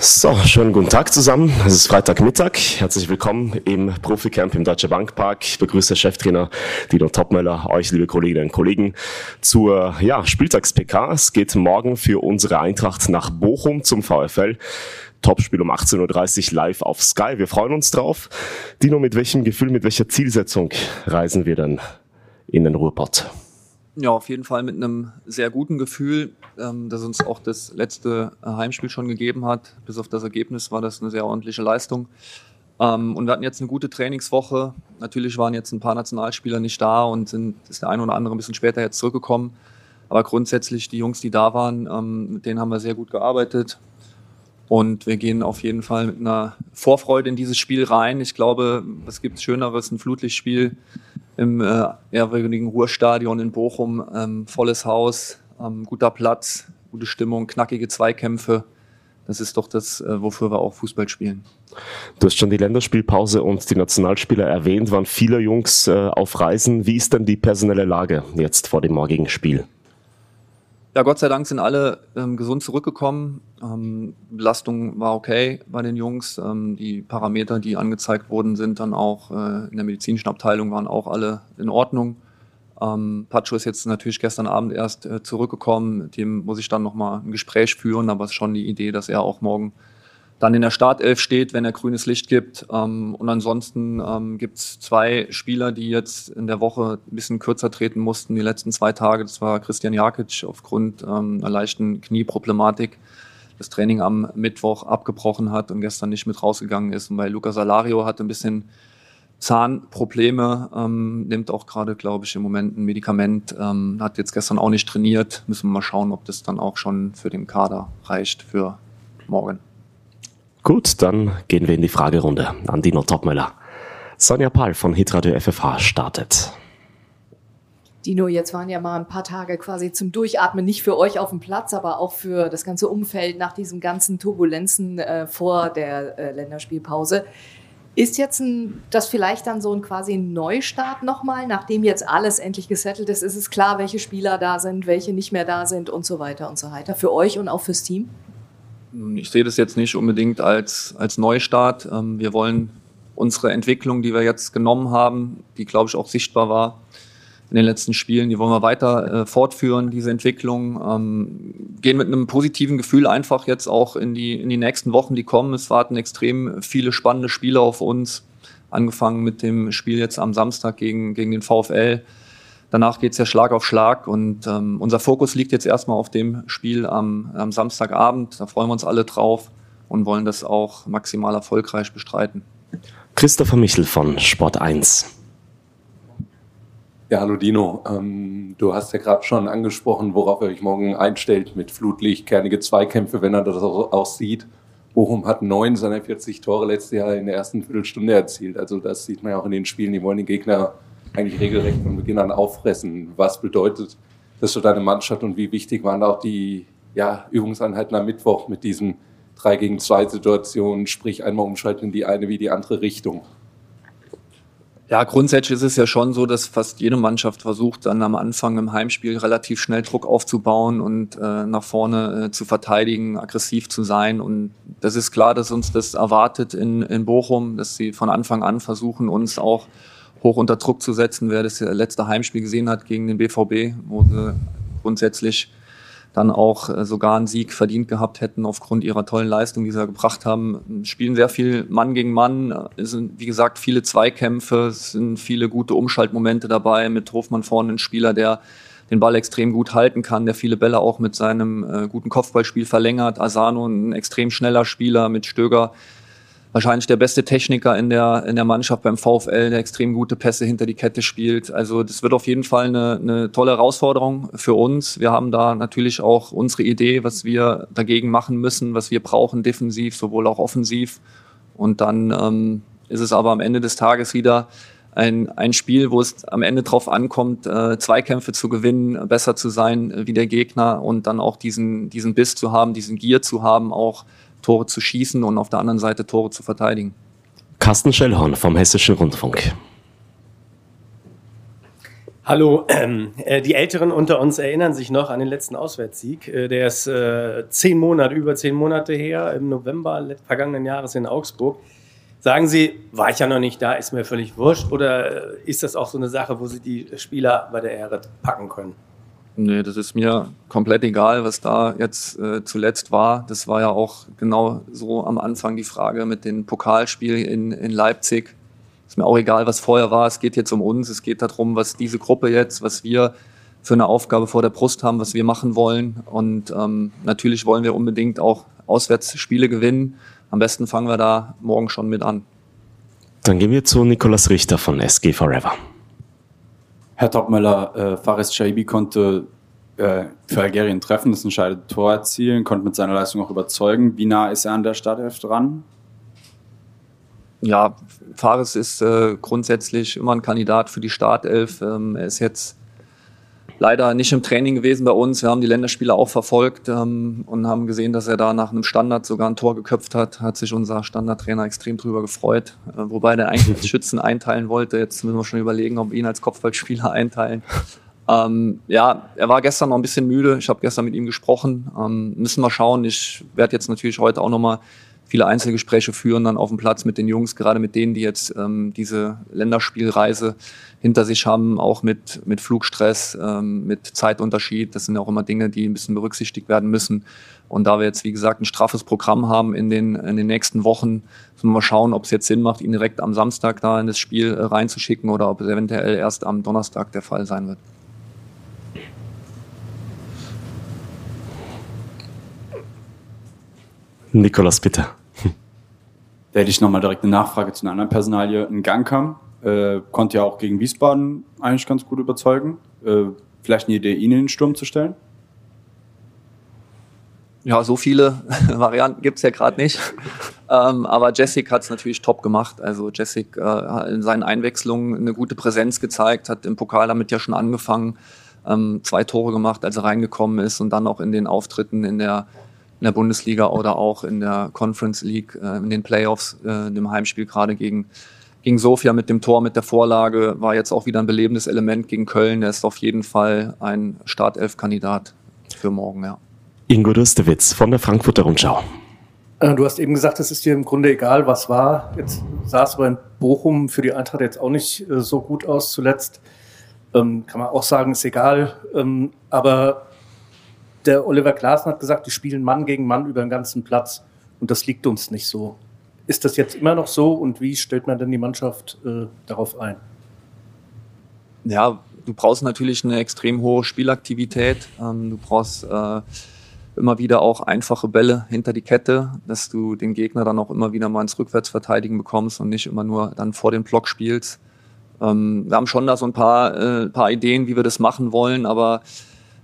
So, schönen guten Tag zusammen. Es ist Freitagmittag. Herzlich willkommen im Proficamp im Deutsche Bank Park. Ich begrüße Cheftrainer Dino Topmöller, euch, liebe Kolleginnen und Kollegen, zur ja, Spieltags-PK. Es geht morgen für unsere Eintracht nach Bochum zum VfL. Topspiel um 18.30 Uhr live auf Sky. Wir freuen uns drauf. Dino, mit welchem Gefühl, mit welcher Zielsetzung reisen wir dann in den Ruhrpott? Ja, auf jeden Fall mit einem sehr guten Gefühl, ähm, das uns auch das letzte äh, Heimspiel schon gegeben hat. Bis auf das Ergebnis war das eine sehr ordentliche Leistung. Ähm, und wir hatten jetzt eine gute Trainingswoche. Natürlich waren jetzt ein paar Nationalspieler nicht da und sind, ist der eine oder andere ein bisschen später jetzt zurückgekommen. Aber grundsätzlich die Jungs, die da waren, ähm, mit denen haben wir sehr gut gearbeitet. Und wir gehen auf jeden Fall mit einer Vorfreude in dieses Spiel rein. Ich glaube, was gibt es Schöneres, ein Flutlichtspiel im äh, ehrwürdigen Ruhrstadion in Bochum. Ähm, volles Haus, ähm, guter Platz, gute Stimmung, knackige Zweikämpfe. Das ist doch das, äh, wofür wir auch Fußball spielen. Du hast schon die Länderspielpause und die Nationalspieler erwähnt, waren viele Jungs äh, auf Reisen. Wie ist denn die personelle Lage jetzt vor dem morgigen Spiel? Ja, Gott sei Dank sind alle ähm, gesund zurückgekommen. Ähm, Belastung war okay bei den Jungs. Ähm, die Parameter, die angezeigt wurden, sind dann auch äh, in der medizinischen Abteilung waren auch alle in Ordnung. Ähm, Pacho ist jetzt natürlich gestern Abend erst äh, zurückgekommen. Mit dem muss ich dann nochmal ein Gespräch führen, aber es ist schon die Idee, dass er auch morgen dann in der Startelf steht, wenn er grünes Licht gibt. Ähm, und ansonsten ähm, gibt es zwei Spieler, die jetzt in der Woche ein bisschen kürzer treten mussten, die letzten zwei Tage. Das war Christian Jakic aufgrund ähm, einer leichten Knieproblematik das Training am Mittwoch abgebrochen hat und gestern nicht mit rausgegangen ist. Und bei Luca Salario hatte ein bisschen Zahnprobleme, ähm, nimmt auch gerade, glaube ich, im Moment ein Medikament, ähm, hat jetzt gestern auch nicht trainiert. Müssen wir mal schauen, ob das dann auch schon für den Kader reicht für morgen. Gut, dann gehen wir in die Fragerunde an Dino Topmöller. Sonja Pahl von Hitradio FFH startet. Dino, jetzt waren ja mal ein paar Tage quasi zum Durchatmen, nicht für euch auf dem Platz, aber auch für das ganze Umfeld nach diesen ganzen Turbulenzen äh, vor der äh, Länderspielpause. Ist jetzt ein, das vielleicht dann so ein quasi Neustart nochmal, nachdem jetzt alles endlich gesettelt ist? Ist es klar, welche Spieler da sind, welche nicht mehr da sind und so weiter und so weiter? Für euch und auch fürs Team? Ich sehe das jetzt nicht unbedingt als, als Neustart. Ähm, wir wollen unsere Entwicklung, die wir jetzt genommen haben, die, glaube ich, auch sichtbar war in den letzten Spielen, die wollen wir weiter äh, fortführen, diese Entwicklung. Ähm, gehen mit einem positiven Gefühl einfach jetzt auch in die, in die nächsten Wochen, die kommen. Es warten extrem viele spannende Spiele auf uns. Angefangen mit dem Spiel jetzt am Samstag gegen, gegen den VfL Danach geht es ja Schlag auf Schlag und ähm, unser Fokus liegt jetzt erstmal auf dem Spiel am, am Samstagabend. Da freuen wir uns alle drauf und wollen das auch maximal erfolgreich bestreiten. Christopher Michel von Sport 1. Ja, hallo Dino. Ähm, du hast ja gerade schon angesprochen, worauf er euch morgen einstellt mit Flutlicht, kernige Zweikämpfe, wenn er das auch, auch sieht. Bochum hat neun seiner 40 Tore letztes Jahr in der ersten Viertelstunde erzielt. Also das sieht man ja auch in den Spielen. Die wollen den Gegner eigentlich regelrecht von Beginn an auffressen. Was bedeutet das für deine Mannschaft und wie wichtig waren auch die ja, Übungseinheiten am Mittwoch mit diesen 3 gegen 2 Situationen, sprich einmal umschalten in die eine wie die andere Richtung? Ja, grundsätzlich ist es ja schon so, dass fast jede Mannschaft versucht, dann am Anfang im Heimspiel relativ schnell Druck aufzubauen und äh, nach vorne äh, zu verteidigen, aggressiv zu sein. Und das ist klar, dass uns das erwartet in, in Bochum, dass sie von Anfang an versuchen, uns auch hoch unter Druck zu setzen. Wer das letzte Heimspiel gesehen hat gegen den BVB, wo sie grundsätzlich dann auch äh, sogar einen Sieg verdient gehabt hätten aufgrund ihrer tollen Leistung, die sie gebracht haben. Spielen sehr viel Mann gegen Mann. Es sind, wie gesagt, viele Zweikämpfe. Es sind viele gute Umschaltmomente dabei. Mit Hofmann vorne ein Spieler, der den Ball extrem gut halten kann, der viele Bälle auch mit seinem äh, guten Kopfballspiel verlängert. Asano ein extrem schneller Spieler mit Stöger wahrscheinlich der beste Techniker in der, in der Mannschaft beim VfL, der extrem gute Pässe hinter die Kette spielt. Also das wird auf jeden Fall eine, eine tolle Herausforderung für uns. Wir haben da natürlich auch unsere Idee, was wir dagegen machen müssen, was wir brauchen, defensiv, sowohl auch offensiv. Und dann ähm, ist es aber am Ende des Tages wieder ein, ein Spiel, wo es am Ende drauf ankommt, äh, Zweikämpfe zu gewinnen, besser zu sein äh, wie der Gegner und dann auch diesen, diesen Biss zu haben, diesen Gier zu haben, auch Tore zu schießen und auf der anderen Seite Tore zu verteidigen. Carsten Schellhorn vom Hessischen Rundfunk. Hallo, ähm, äh, die Älteren unter uns erinnern sich noch an den letzten Auswärtssieg. Äh, der ist äh, zehn Monate, über zehn Monate her, im November vergangenen Jahres in Augsburg. Sagen Sie, war ich ja noch nicht da, ist mir völlig wurscht, oder äh, ist das auch so eine Sache, wo Sie die Spieler bei der Ehre packen können? Nee, das ist mir komplett egal, was da jetzt äh, zuletzt war. Das war ja auch genau so am Anfang die Frage mit dem Pokalspiel in, in Leipzig ist mir auch egal, was vorher war. Es geht jetzt um uns. Es geht darum, was diese Gruppe jetzt, was wir für eine Aufgabe vor der Brust haben, was wir machen wollen. Und ähm, natürlich wollen wir unbedingt auch Auswärtsspiele gewinnen. Am besten fangen wir da morgen schon mit an. Dann gehen wir zu Nikolas Richter von SG Forever. Herr Topmöller, äh, Fares Shaibi konnte äh, für Algerien treffen, das entscheidende Tor erzielen, konnte mit seiner Leistung auch überzeugen. Wie nah ist er an der Startelf dran? ja, Fares ist äh, grundsätzlich immer ein Kandidat für die Startelf. Ähm, er ist jetzt leider nicht im Training gewesen bei uns. Wir haben die Länderspiele auch verfolgt ähm, und haben gesehen, dass er da nach einem Standard sogar ein Tor geköpft hat. Hat sich unser Standardtrainer extrem drüber gefreut. Äh, wobei der eigentlich als Schützen einteilen wollte. Jetzt müssen wir schon überlegen, ob wir ihn als Kopfballspieler einteilen. Ähm, ja, er war gestern noch ein bisschen müde. Ich habe gestern mit ihm gesprochen. Ähm, müssen wir schauen. Ich werde jetzt natürlich heute auch nochmal viele Einzelgespräche führen dann auf dem Platz mit den Jungs, gerade mit denen, die jetzt ähm, diese Länderspielreise hinter sich haben, auch mit, mit Flugstress, ähm, mit Zeitunterschied. Das sind auch immer Dinge, die ein bisschen berücksichtigt werden müssen. Und da wir jetzt, wie gesagt, ein straffes Programm haben in den, in den nächsten Wochen, müssen wir mal schauen, ob es jetzt Sinn macht, ihn direkt am Samstag da in das Spiel äh, reinzuschicken oder ob es eventuell erst am Donnerstag der Fall sein wird. Nikolas, bitte. Da hätte ich nochmal direkt eine Nachfrage zu einer anderen Personalie. Ein Gangkam äh, konnte ja auch gegen Wiesbaden eigentlich ganz gut überzeugen. Äh, vielleicht eine Idee, ihn in den Sturm zu stellen? Ja, so viele Varianten gibt's ja gerade nicht. ähm, aber Jessic hat's natürlich top gemacht. Also Jessic äh, hat in seinen Einwechslungen eine gute Präsenz gezeigt, hat im Pokal damit ja schon angefangen, ähm, zwei Tore gemacht, als er reingekommen ist und dann auch in den Auftritten in der in der Bundesliga oder auch in der Conference League, äh, in den Playoffs, äh, in dem Heimspiel gerade gegen, gegen Sofia mit dem Tor, mit der Vorlage, war jetzt auch wieder ein belebendes Element gegen Köln. Er ist auf jeden Fall ein Startelf-Kandidat für morgen, ja. Ingo Dürstewitz von der Frankfurter Rundschau. Äh, du hast eben gesagt, es ist dir im Grunde egal, was war. Jetzt sah es aber in Bochum für die Eintracht jetzt auch nicht äh, so gut aus zuletzt. Ähm, kann man auch sagen, ist egal. Ähm, aber der Oliver Glasner hat gesagt, die spielen Mann gegen Mann über den ganzen Platz und das liegt uns nicht so. Ist das jetzt immer noch so und wie stellt man denn die Mannschaft äh, darauf ein? Ja, du brauchst natürlich eine extrem hohe Spielaktivität. Ähm, du brauchst äh, immer wieder auch einfache Bälle hinter die Kette, dass du den Gegner dann auch immer wieder mal ins Rückwärtsverteidigen bekommst und nicht immer nur dann vor den Block spielst. Ähm, wir haben schon da so ein paar, äh, paar Ideen, wie wir das machen wollen, aber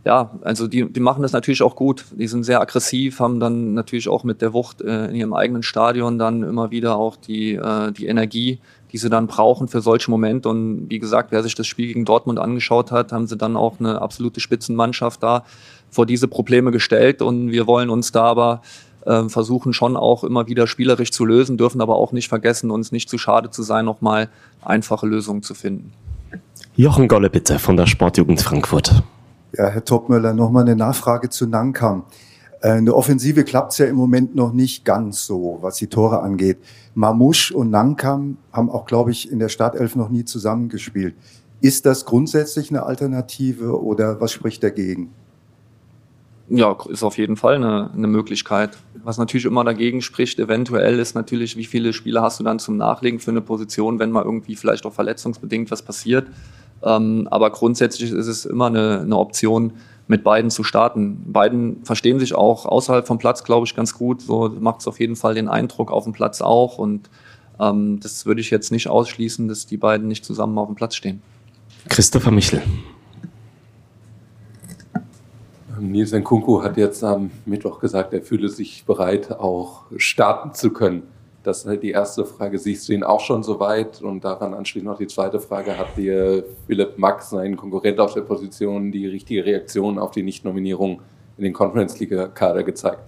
ja, also die, die machen das natürlich auch gut. Die sind sehr aggressiv, haben dann natürlich auch mit der Wucht äh, in ihrem eigenen Stadion dann immer wieder auch die, äh, die Energie, die sie dann brauchen für solche Momente. Und wie gesagt, wer sich das Spiel gegen Dortmund angeschaut hat, haben sie dann auch eine absolute Spitzenmannschaft da vor diese Probleme gestellt. Und wir wollen uns da aber äh, versuchen schon auch immer wieder spielerisch zu lösen, dürfen aber auch nicht vergessen, uns nicht zu schade zu sein, nochmal einfache Lösungen zu finden. Jochen Golle bitte von der Sportjugend Frankfurt. Ja, Herr Topmöller, nochmal eine Nachfrage zu Nankam. Äh, in der Offensive klappt es ja im Moment noch nicht ganz so, was die Tore angeht. Mamouche und Nankam haben auch, glaube ich, in der Startelf noch nie zusammengespielt. Ist das grundsätzlich eine Alternative oder was spricht dagegen? Ja, ist auf jeden Fall eine, eine Möglichkeit. Was natürlich immer dagegen spricht, eventuell ist natürlich, wie viele Spieler hast du dann zum Nachlegen für eine Position, wenn mal irgendwie vielleicht auch verletzungsbedingt was passiert. Ähm, aber grundsätzlich ist es immer eine, eine Option, mit beiden zu starten. Beiden verstehen sich auch außerhalb vom Platz, glaube ich, ganz gut. So macht es auf jeden Fall den Eindruck auf dem Platz auch. Und ähm, das würde ich jetzt nicht ausschließen, dass die beiden nicht zusammen auf dem Platz stehen. Christopher Michel. Nils Nkunku hat jetzt am Mittwoch gesagt, er fühle sich bereit, auch starten zu können. Das ist halt die erste Frage. Siehst du ihn auch schon so weit? Und daran anschließend noch die zweite Frage. Hat dir Philipp Max, sein Konkurrent auf der Position, die richtige Reaktion auf die Nichtnominierung in den Conference League Kader gezeigt?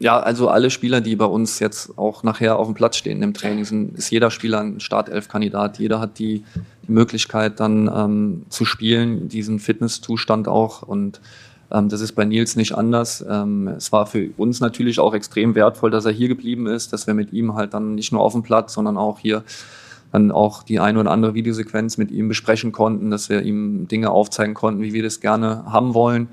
ja, also alle Spieler, die bei uns jetzt auch nachher auf dem Platz stehen im Training, sind, ist jeder Spieler ein Startelf-Kandidat. Jeder hat die, die Möglichkeit dann ähm, zu spielen, diesen Fitnesszustand auch. Und das ist bei Nils nicht anders. Ähm, es war für uns natürlich auch extrem wertvoll, dass er hier geblieben ist, dass wir mit ihm halt dann nicht nur auf dem Platz, sondern auch hier dann auch die eine oder andere Videosequenz mit ihm besprechen konnten, dass wir ihm Dinge aufzeigen konnten, wie wir das gerne haben wollen.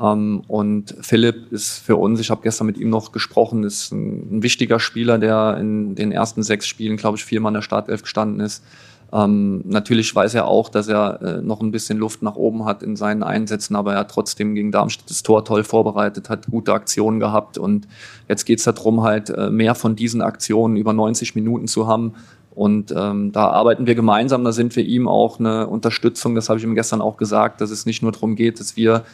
Ähm, und Philipp ist für uns, ich habe gestern mit ihm noch gesprochen, ist ein, ein, wichtiger Spieler, der in den ersten sechs Spielen, glaube ich, viermal in der Startelf gestanden ist. Ähm, natürlich weiß er auch, dass er äh, noch ein bisschen Luft nach oben hat in seinen Einsätzen, aber er hat trotzdem gegen Darmstadt das Tor toll vorbereitet, hat gute Aktionen gehabt und jetzt geht es darum, halt äh, mehr von diesen Aktionen über 90 Minuten zu haben. Und ähm, da arbeiten wir gemeinsam, da sind wir ihm auch eine Unterstützung, das habe ich ihm gestern auch gesagt, dass es nicht nur darum geht, dass wir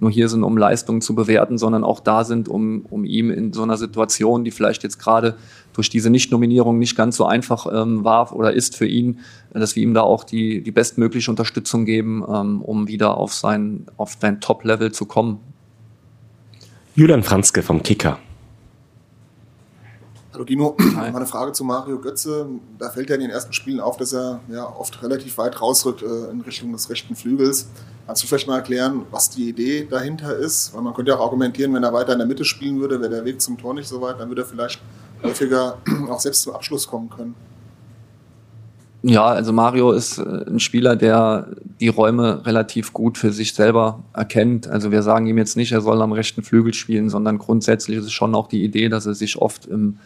nur hier sind, um Leistungen zu bewerten, sondern auch da sind, um, um ihm in so einer Situation, die vielleicht jetzt gerade durch diese Nicht-Nominierung nicht ganz so einfach ähm, war oder ist für ihn, dass wir ihm da auch die, die bestmögliche Unterstützung geben, ähm, um wieder auf sein, auf sein Top-Level zu kommen. Julian Franzke vom Kicker. Hallo Dino, Hi. mal eine Frage zu Mario Götze. Da fällt ja in den ersten Spielen auf, dass er ja oft relativ weit rausrückt äh, in Richtung des rechten Flügels. Kannst du vielleicht mal erklären, was die Idee dahinter ist? Weil man könnte ja auch argumentieren, wenn er weiter in der Mitte spielen würde, wäre der Weg zum Tor nicht so weit, dann würde er vielleicht häufiger auch selbst zum Abschluss kommen können. Ja, also Mario ist äh, ein Spieler, der die Räume relativ gut für sich selber erkennt. Also wir sagen ihm jetzt nicht, er soll am rechten Flügel spielen, sondern grundsätzlich ist es schon auch die Idee, dass er sich oft im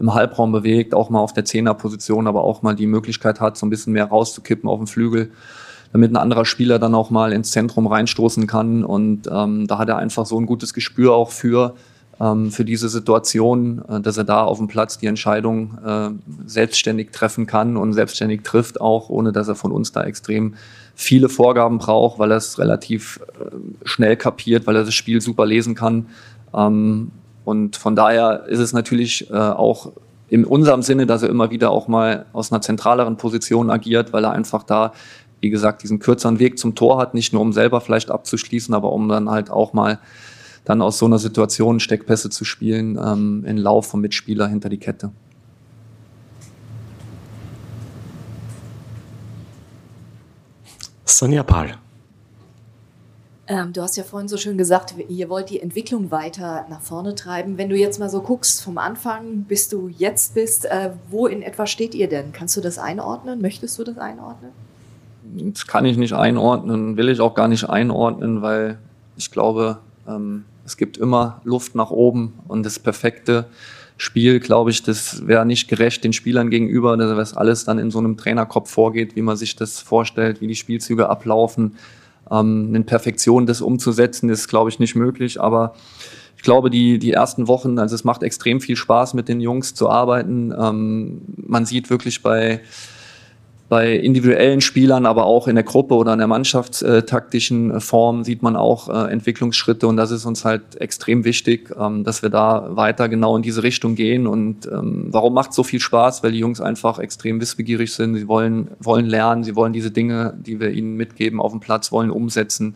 im Halbraum bewegt, auch mal auf der Zehnerposition, aber auch mal die Möglichkeit hat, so ein bisschen mehr rauszukippen auf dem Flügel, damit ein anderer Spieler dann auch mal ins Zentrum reinstoßen kann. Und ähm, da hat er einfach so ein gutes Gespür auch für, ähm, für diese Situation, äh, dass er da auf dem Platz die Entscheidung äh, selbstständig treffen kann und selbstständig trifft, auch ohne dass er von uns da extrem viele Vorgaben braucht, weil er es relativ äh, schnell kapiert, weil er das Spiel super lesen kann. Ähm, und von daher ist es natürlich äh, auch in unserem Sinne, dass er immer wieder auch mal aus einer zentraleren Position agiert, weil er einfach da, wie gesagt, diesen kürzeren Weg zum Tor hat, nicht nur um selber vielleicht abzuschließen, aber um dann halt auch mal dann aus so einer Situation Steckpässe zu spielen, ähm, in Lauf vom Mitspieler hinter die Kette. Sonja Pahl. Ähm, du hast ja vorhin so schön gesagt, ihr wollt die Entwicklung weiter nach vorne treiben. Wenn du jetzt mal so guckst, vom Anfang bis du jetzt bist, äh, wo in etwa steht ihr denn? Kannst du das einordnen? Möchtest du das einordnen? Das kann ich nicht einordnen, will ich auch gar nicht einordnen, weil ich glaube, ähm, es gibt immer Luft nach oben und das perfekte Spiel, glaube ich, das wäre nicht gerecht den Spielern gegenüber, dass alles dann in so einem Trainerkopf vorgeht, wie man sich das vorstellt, wie die Spielzüge ablaufen ähm, in Perfektion das umzusetzen, ist, glaube ich, nicht möglich. Aber ich glaube, die, die ersten Wochen, also es macht extrem viel Spaß, mit den Jungs zu arbeiten. Ähm, man sieht wirklich bei bei individuellen Spielern, aber auch in der Gruppe oder in der mannschaftstaktischen äh, Form sieht man auch äh, Entwicklungsschritte und das ist uns halt extrem wichtig, ähm, dass wir da weiter genau in diese Richtung gehen. Und ähm, warum macht so viel Spaß? Weil die Jungs einfach extrem wissbegierig sind. Sie wollen, wollen lernen, sie wollen diese Dinge, die wir ihnen mitgeben auf dem Platz, wollen umsetzen,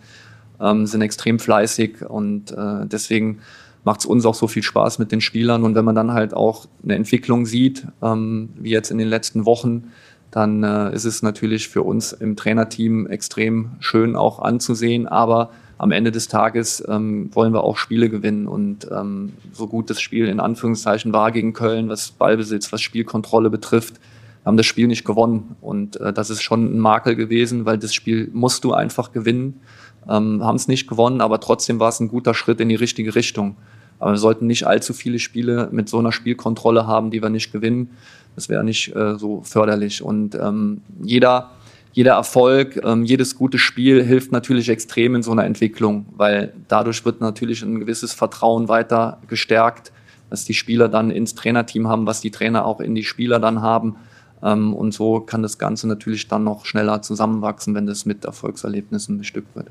ähm, sind extrem fleißig und äh, deswegen macht es uns auch so viel Spaß mit den Spielern. Und wenn man dann halt auch eine Entwicklung sieht, wie jetzt in den letzten Wochen, dann äh, ist es natürlich für uns im Trainerteam extrem schön auch anzusehen. Aber am Ende des Tages ähm, wollen wir auch Spiele gewinnen. Und ähm, so gut das Spiel in Anführungszeichen war gegen Köln, was Ballbesitz, was Spielkontrolle betrifft, haben das Spiel nicht gewonnen. Und äh, das ist schon ein Makel gewesen, weil das Spiel musst du einfach gewinnen. Ähm, haben es nicht gewonnen, aber trotzdem war es ein guter Schritt in die richtige Richtung. Aber wir sollten nicht allzu viele Spiele mit so einer Spielkontrolle haben, die wir nicht gewinnen. Das wäre nicht äh, so förderlich. Und ähm, jeder, jeder Erfolg, ähm, jedes gute Spiel hilft natürlich extrem in so einer Entwicklung, weil dadurch wird natürlich ein gewisses Vertrauen weiter gestärkt, dass die Spieler dann ins Trainerteam haben, was die Trainer auch in die Spieler dann haben. Ähm, und so kann das Ganze natürlich dann noch schneller zusammenwachsen, wenn das mit Erfolgserlebnissen bestückt wird.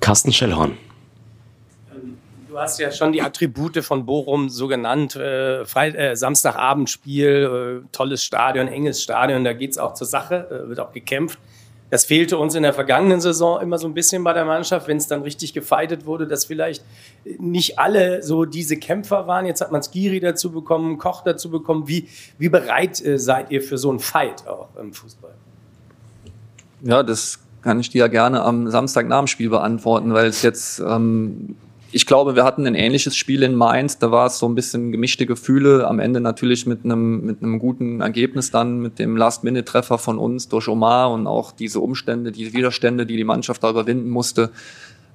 Carsten Schellhorn. Du hast ja schon die Attribute von Bochum so genannt. Äh, äh, Samstagabendspiel, äh, tolles Stadion, enges Stadion, da geht es auch zur Sache, äh, wird auch gekämpft. Das fehlte uns in der vergangenen Saison immer so ein bisschen bei der Mannschaft, wenn es dann richtig gefeitet wurde, dass vielleicht nicht alle so diese Kämpfer waren. Jetzt hat man Skiri dazu bekommen, Koch dazu bekommen. Wie, wie bereit äh, seid ihr für so einen Fight auch im Fußball? Ja, das kann ich dir ja gerne am Samstag nach dem Spiel beantworten, weil es jetzt ähm, ich glaube, wir hatten ein ähnliches Spiel in Mainz. Da war es so ein bisschen gemischte Gefühle. Am Ende natürlich mit einem, mit einem guten Ergebnis dann, mit dem Last-Minute-Treffer von uns durch Omar und auch diese Umstände, diese Widerstände, die die Mannschaft da überwinden musste.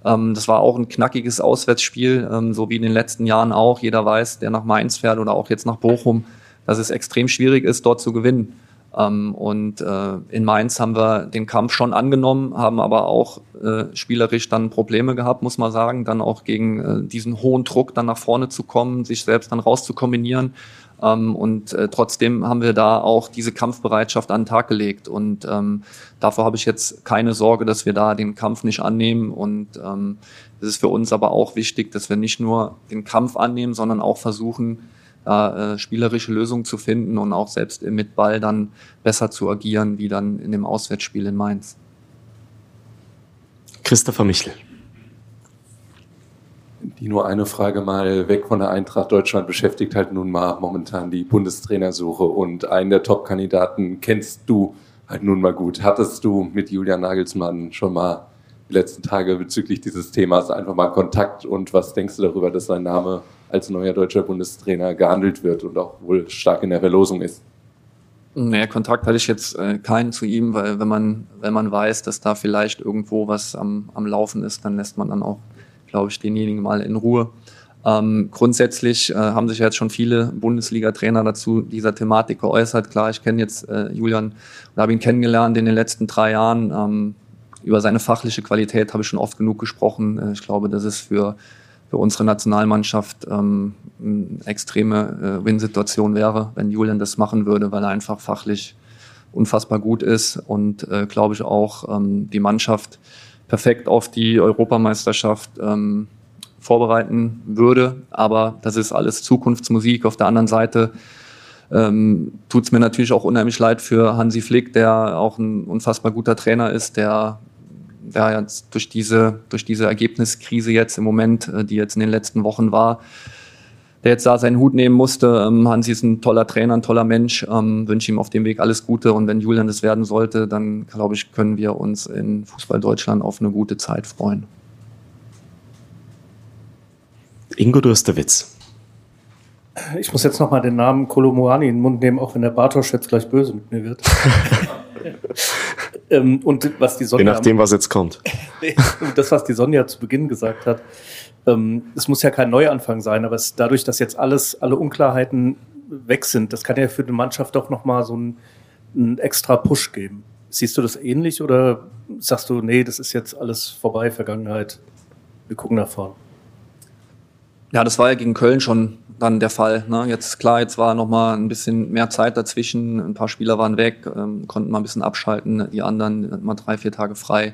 Ähm, das war auch ein knackiges Auswärtsspiel, ähm, so wie in den letzten Jahren auch. Jeder weiß, der nach Mainz fährt oder auch jetzt nach Bochum, dass es extrem schwierig ist, dort zu gewinnen. Ähm, und äh, in Mainz haben wir den Kampf schon angenommen, haben aber auch äh, spielerisch dann Probleme gehabt, muss man sagen, dann auch gegen äh, diesen hohen Druck dann nach vorne zu kommen, sich selbst dann rauszukombinieren. Ähm, und äh, trotzdem haben wir da auch diese Kampfbereitschaft an den Tag gelegt. Und ähm, davor habe ich jetzt keine Sorge, dass wir da den Kampf nicht annehmen. Und ähm, es ist für uns aber auch wichtig, dass wir nicht nur den Kampf annehmen, sondern auch versuchen, da äh, spielerische Lösungen zu finden und auch selbst mit Ball dann besser zu agieren, wie dann in dem Auswärtsspiel in Mainz. Christopher Michel. Die nur eine Frage mal weg von der Eintracht Deutschland beschäftigt halt nun mal momentan die Bundestrainersuche und einen der Top-Kandidaten kennst du halt nun mal gut. Hattest du mit Julian Nagelsmann schon mal die letzten Tage bezüglich dieses Themas einfach mal Kontakt und was denkst du darüber, dass sein Name als neuer deutscher Bundestrainer gehandelt wird und auch wohl stark in der Verlosung ist. Naja, Kontakt hatte ich jetzt äh, keinen zu ihm, weil wenn man, wenn man weiß, dass da vielleicht irgendwo was am, am Laufen ist, dann lässt man dann auch, glaube ich, denjenigen mal in Ruhe. Ähm, grundsätzlich äh, haben sich jetzt schon viele Bundesliga-Trainer dazu dieser Thematik geäußert. Klar, ich kenne jetzt äh, Julian und habe ihn kennengelernt in den letzten drei Jahren. Ähm, über seine fachliche Qualität habe ich schon oft genug gesprochen. Äh, ich glaube, das ist für für unsere Nationalmannschaft ähm, eine extreme äh, Win-Situation wäre, wenn Julian das machen würde, weil er einfach fachlich unfassbar gut ist und äh, glaube ich auch ähm, die Mannschaft perfekt auf die Europameisterschaft ähm, vorbereiten würde. Aber das ist alles Zukunftsmusik. Auf der anderen Seite ähm, tut es mir natürlich auch unheimlich leid für Hansi Flick, der auch ein unfassbar guter Trainer ist, der ja, jetzt durch diese, durch diese Ergebniskrise jetzt im Moment, äh, die jetzt in den letzten Wochen war, der jetzt da seinen Hut nehmen musste. Ähm, Hansi ist ein toller Trainer, ein toller Mensch. Ähm, wünsche ihm auf dem Weg alles Gute. Und wenn Julian das werden sollte, dann glaube ich, können wir uns in Fußball Deutschland auf eine gute Zeit freuen. Ingo Durstewitz. Ich muss jetzt nochmal den Namen Kolomoani in den Mund nehmen, auch wenn der Bartosch jetzt gleich böse mit mir wird. ähm, und was die Sonja. Je nachdem, was jetzt kommt. das, was die Sonja zu Beginn gesagt hat. Ähm, es muss ja kein Neuanfang sein, aber es, dadurch, dass jetzt alles, alle Unklarheiten weg sind, das kann ja für die Mannschaft doch nochmal so einen, einen extra Push geben. Siehst du das ähnlich oder sagst du, nee, das ist jetzt alles vorbei, Vergangenheit, wir gucken nach vorn? Ja, das war ja gegen Köln schon dann der Fall. Ne? Jetzt klar, jetzt war noch mal ein bisschen mehr Zeit dazwischen. Ein paar Spieler waren weg, ähm, konnten mal ein bisschen abschalten. Die anderen mal drei, vier Tage frei.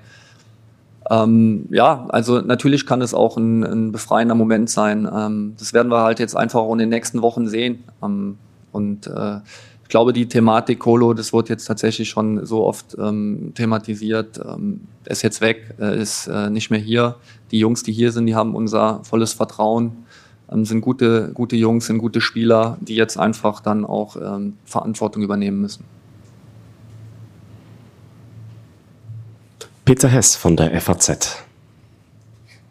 Ähm, ja, also natürlich kann es auch ein, ein befreiender Moment sein. Ähm, das werden wir halt jetzt einfach auch in den nächsten Wochen sehen. Ähm, und äh, ich glaube, die Thematik Kolo, das wird jetzt tatsächlich schon so oft ähm, thematisiert. Ähm, ist jetzt weg, er ist äh, nicht mehr hier. Die Jungs, die hier sind, die haben unser volles Vertrauen ähm, sind gute, gute Jungs, sind gute Spieler, die jetzt einfach dann auch ähm, Verantwortung übernehmen müssen. Peter Hess von der FAZ.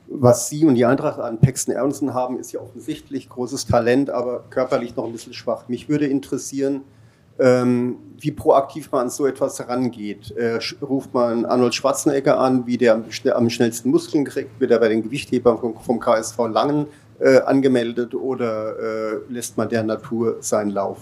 Was Sie und die Eintracht an Paxton Ernsten haben, ist ja offensichtlich großes Talent, aber körperlich noch ein bisschen schwach. Mich würde interessieren, ähm, wie proaktiv man an so etwas herangeht. Äh, ruft man Arnold Schwarzenegger an, wie der am, am schnellsten Muskeln kriegt, wird er bei den Gewichthebern vom, vom KSV Langen äh, angemeldet oder äh, lässt man der Natur seinen Lauf?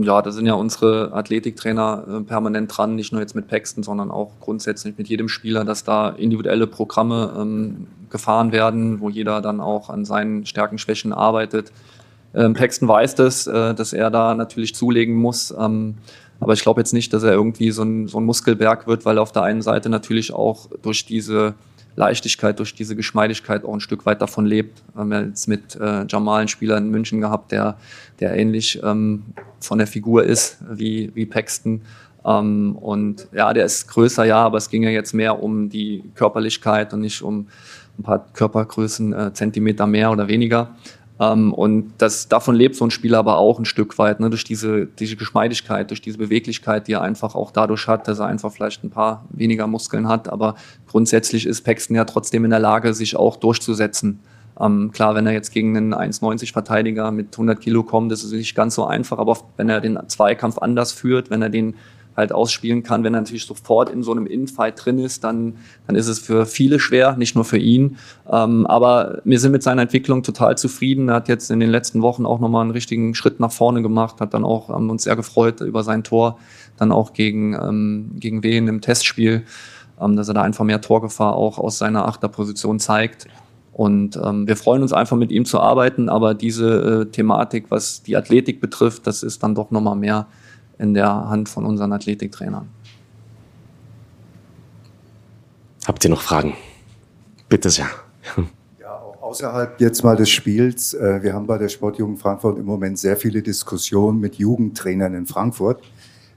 Ja, da sind ja unsere Athletiktrainer äh, permanent dran, nicht nur jetzt mit Paxton, sondern auch grundsätzlich mit jedem Spieler, dass da individuelle Programme ähm, gefahren werden, wo jeder dann auch an seinen Stärken, Schwächen arbeitet. Ähm, Paxton weiß das, äh, dass er da natürlich zulegen muss. Ähm, aber ich glaube jetzt nicht, dass er irgendwie so ein, so ein Muskelberg wird, weil er auf der einen Seite natürlich auch durch diese Leichtigkeit, durch diese Geschmeidigkeit auch ein Stück weit davon lebt. Wir haben jetzt mit äh, Jamal einen Spieler in München gehabt, der, der ähnlich ähm, von der Figur ist wie, wie Paxton. Ähm, und ja, der ist größer, ja, aber es ging ja jetzt mehr um die Körperlichkeit und nicht um ein paar Körpergrößen, äh, Zentimeter mehr oder weniger. Ähm, und das, davon lebt so ein Spieler aber auch ein Stück weit, ne, durch diese, diese Geschmeidigkeit, durch diese Beweglichkeit, die er einfach auch dadurch hat, dass er einfach vielleicht ein paar weniger Muskeln hat. Aber grundsätzlich ist Paxton ja trotzdem in der Lage, sich auch durchzusetzen. Ähm, klar, wenn er jetzt gegen einen 1,90 Verteidiger mit 100 Kilo kommt, das ist nicht ganz so einfach, aber wenn er den Zweikampf anders führt, wenn er den halt ausspielen kann. Wenn er natürlich sofort in so einem Infight drin ist, dann, dann ist es für viele schwer, nicht nur für ihn. Ähm, aber wir sind mit seiner Entwicklung total zufrieden. Er hat jetzt in den letzten Wochen auch nochmal einen richtigen Schritt nach vorne gemacht, hat dann auch haben uns sehr gefreut über sein Tor, dann auch gegen, ähm, gegen Wien im Testspiel, ähm, dass er da einfach mehr Torgefahr auch aus seiner Achterposition zeigt. Und ähm, wir freuen uns einfach mit ihm zu arbeiten, aber diese äh, Thematik, was die Athletik betrifft, das ist dann doch nochmal mehr in der Hand von unseren Athletiktrainern. Habt ihr noch Fragen? Bitte sehr. Ja, auch außerhalb jetzt mal des Spiels. Äh, wir haben bei der Sportjugend Frankfurt im Moment sehr viele Diskussionen mit Jugendtrainern in Frankfurt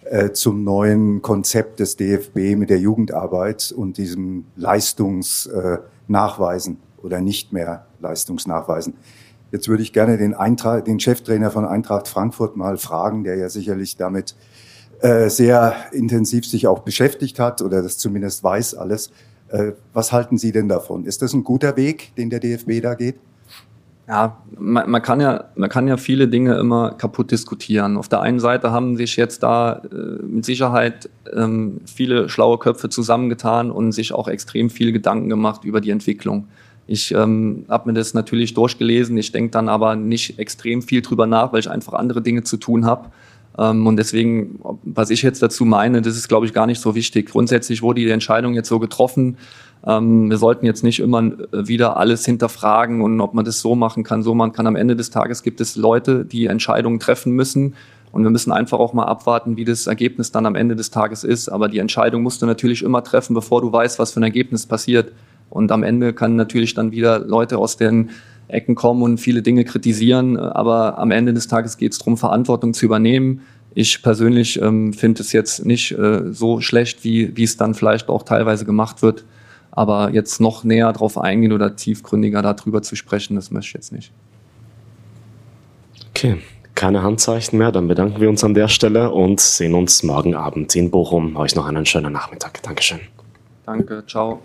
äh, zum neuen Konzept des DFB mit der Jugendarbeit und diesem Leistungsnachweisen oder nicht mehr Leistungsnachweisen. Jetzt würde ich gerne den, Eintrag, den Cheftrainer von Eintracht Frankfurt mal fragen, der ja sicherlich damit äh, sehr intensiv sich auch beschäftigt hat oder das zumindest weiß alles. Äh, was halten Sie denn davon? Ist das ein guter Weg, den der DFB da geht? Ja, man, man, kann ja, man kann ja viele Dinge immer kaputt diskutieren. Auf der einen Seite haben sich jetzt da äh, mit Sicherheit ähm, viele schlaue Köpfe zusammengetan und sich auch extrem viel Gedanken gemacht über die Entwicklung. Ich ähm, habe mir das natürlich durchgelesen. Ich denke dann aber nicht extrem viel drüber nach, weil ich einfach andere Dinge zu tun habe. Ähm, und deswegen, was ich jetzt dazu meine, das ist, glaube ich, gar nicht so wichtig. Grundsätzlich wurde die Entscheidung jetzt so getroffen. Ähm, wir sollten jetzt nicht immer äh, wieder alles hinterfragen und ob man das so machen kann, so man kann. Am Ende des Tages gibt es Leute, die Entscheidungen treffen müssen. Und wir müssen einfach auch mal abwarten, wie das Ergebnis dann am Ende des Tages ist. Aber die Entscheidung musst du natürlich immer treffen, bevor du weißt, was für ein Ergebnis passiert. Und am Ende kann natürlich dann wieder Leute aus den Ecken kommen und viele Dinge kritisieren. Aber am Ende des Tages geht es darum, Verantwortung zu übernehmen. Ich persönlich ähm, finde es jetzt nicht äh, so schlecht, wie, wie es dann vielleicht auch teilweise gemacht wird. Aber jetzt noch näher darauf eingehen oder tiefgründiger darüber zu sprechen, das möchte ich jetzt nicht. Okay, keine Handzeichen mehr. Dann bedanken wir uns an der Stelle und sehen uns morgen Abend in Bochum. Euch noch einen schönen Nachmittag. Dankeschön. Danke, ciao.